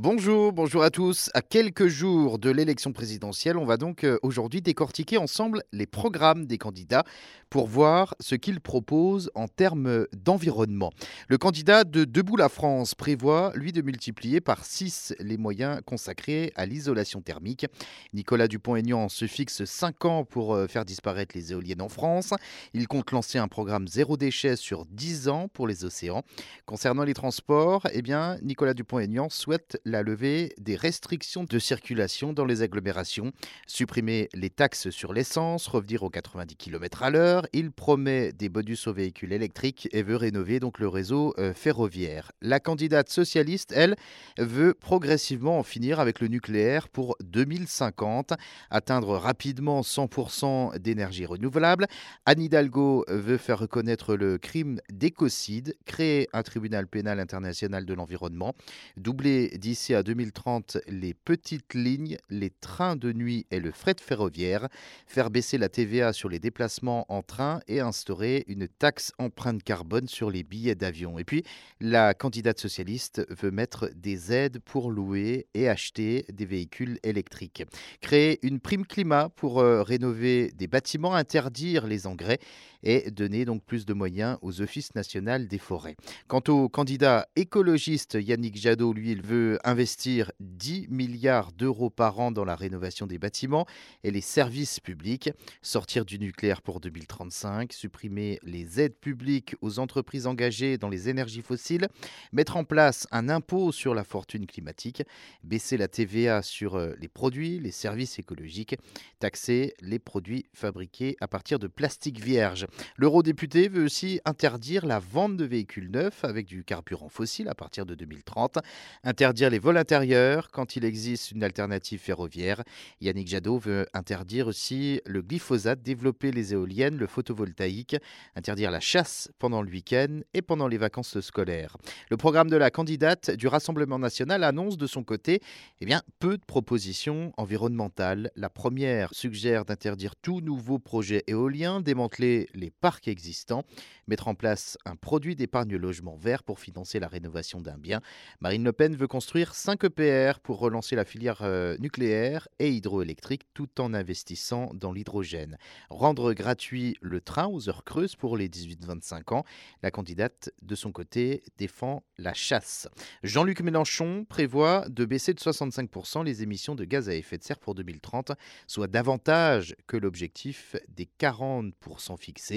Bonjour, bonjour à tous. À quelques jours de l'élection présidentielle, on va donc euh, aujourd'hui décortiquer ensemble les programmes des candidats pour voir ce qu'ils proposent en termes d'environnement. Le candidat de Debout la France prévoit, lui, de multiplier par 6 les moyens consacrés à l'isolation thermique. Nicolas Dupont-Aignan se fixe 5 ans pour euh, faire disparaître les éoliennes en France. Il compte lancer un programme zéro déchet sur 10 ans pour les océans. Concernant les transports, eh bien, Nicolas Dupont-Aignan souhaite la levée des restrictions de circulation dans les agglomérations, supprimer les taxes sur l'essence, revenir aux 90 km à l'heure. Il promet des bonus aux véhicules électriques et veut rénover donc le réseau euh, ferroviaire. La candidate socialiste, elle, veut progressivement en finir avec le nucléaire pour 2050, atteindre rapidement 100% d'énergie renouvelable. Anne Hidalgo veut faire reconnaître le crime d'écocide, créer un tribunal pénal international de l'environnement, doubler d'ici d'ici à 2030 les petites lignes, les trains de nuit et le fret ferroviaire, faire baisser la TVA sur les déplacements en train et instaurer une taxe empreinte carbone sur les billets d'avion. Et puis, la candidate socialiste veut mettre des aides pour louer et acheter des véhicules électriques. Créer une prime climat pour euh, rénover des bâtiments, interdire les engrais et donner donc plus de moyens aux offices nationaux des forêts. Quant au candidat écologiste Yannick Jadot, lui, il veut investir 10 milliards d'euros par an dans la rénovation des bâtiments et les services publics, sortir du nucléaire pour 2035, supprimer les aides publiques aux entreprises engagées dans les énergies fossiles, mettre en place un impôt sur la fortune climatique, baisser la TVA sur euh, les produits, les services écologiques, taxer les produits fabriqués à partir de plastique vierge. L'eurodéputé veut aussi interdire la vente de véhicules neufs avec du carburant fossile à partir de 2030, interdire les vols intérieurs quand il existe une alternative ferroviaire. Yannick Jadot veut interdire aussi le glyphosate, développer les éoliennes, le photovoltaïque, interdire la chasse pendant le week-end et pendant les vacances scolaires. Le programme de la candidate du Rassemblement national annonce de son côté eh bien, peu de propositions environnementales. La première suggère d'interdire tout nouveau projet éolien, démanteler les parcs existants, mettre en place un produit d'épargne logement vert pour financer la rénovation d'un bien. Marine Le Pen veut construire 5 EPR pour relancer la filière euh, nucléaire et hydroélectrique tout en investissant dans l'hydrogène. Rendre gratuit le train aux heures creuses pour les 18-25 ans. La candidate, de son côté, défend la chasse. Jean-Luc Mélenchon prévoit de baisser de 65% les émissions de gaz à effet de serre pour 2030, soit davantage que l'objectif des 40% fixés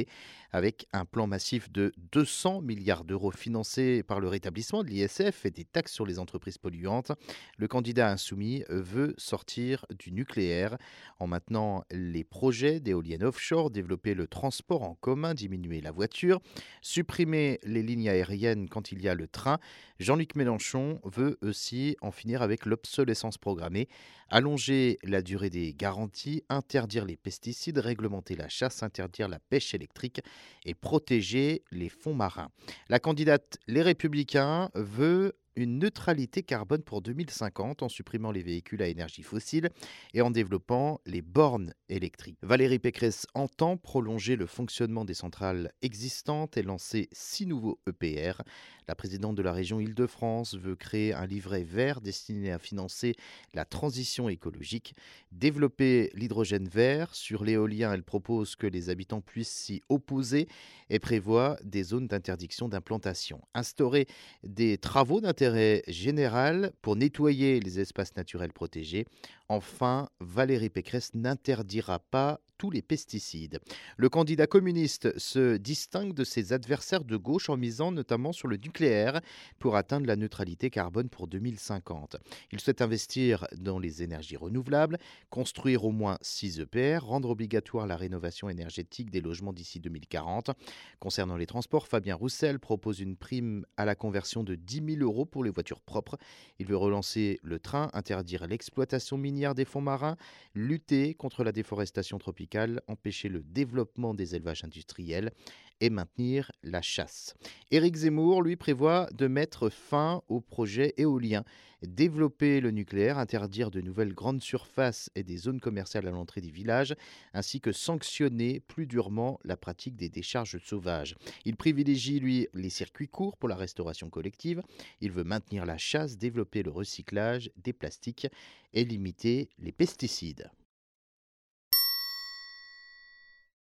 avec un plan massif de 200 milliards d'euros financé par le rétablissement de l'ISF et des taxes sur les entreprises polluantes. Le candidat insoumis veut sortir du nucléaire en maintenant les projets d'éoliennes offshore, développer le transport en commun, diminuer la voiture, supprimer les lignes aériennes quand il y a le train. Jean-Luc Mélenchon veut aussi en finir avec l'obsolescence programmée, allonger la durée des garanties, interdire les pesticides, réglementer la chasse, interdire la pêche et protéger les fonds marins. La candidate Les Républicains veut une neutralité carbone pour 2050 en supprimant les véhicules à énergie fossile et en développant les bornes électriques. Valérie Pécresse entend prolonger le fonctionnement des centrales existantes et lancer six nouveaux EPR. La présidente de la région Île-de-France veut créer un livret vert destiné à financer la transition écologique, développer l'hydrogène vert. Sur l'éolien, elle propose que les habitants puissent s'y opposer et prévoit des zones d'interdiction d'implantation. Instaurer des travaux d'intérêt général pour nettoyer les espaces naturels protégés. Enfin, Valérie Pécresse n'interdira pas les pesticides. Le candidat communiste se distingue de ses adversaires de gauche en misant notamment sur le nucléaire pour atteindre la neutralité carbone pour 2050. Il souhaite investir dans les énergies renouvelables, construire au moins 6 EPR, rendre obligatoire la rénovation énergétique des logements d'ici 2040. Concernant les transports, Fabien Roussel propose une prime à la conversion de 10 000 euros pour les voitures propres. Il veut relancer le train, interdire l'exploitation minière des fonds marins, lutter contre la déforestation tropicale empêcher le développement des élevages industriels et maintenir la chasse. Éric Zemmour, lui, prévoit de mettre fin au projet éolien, développer le nucléaire, interdire de nouvelles grandes surfaces et des zones commerciales à l'entrée des villages, ainsi que sanctionner plus durement la pratique des décharges sauvages. Il privilégie, lui, les circuits courts pour la restauration collective. Il veut maintenir la chasse, développer le recyclage des plastiques et limiter les pesticides.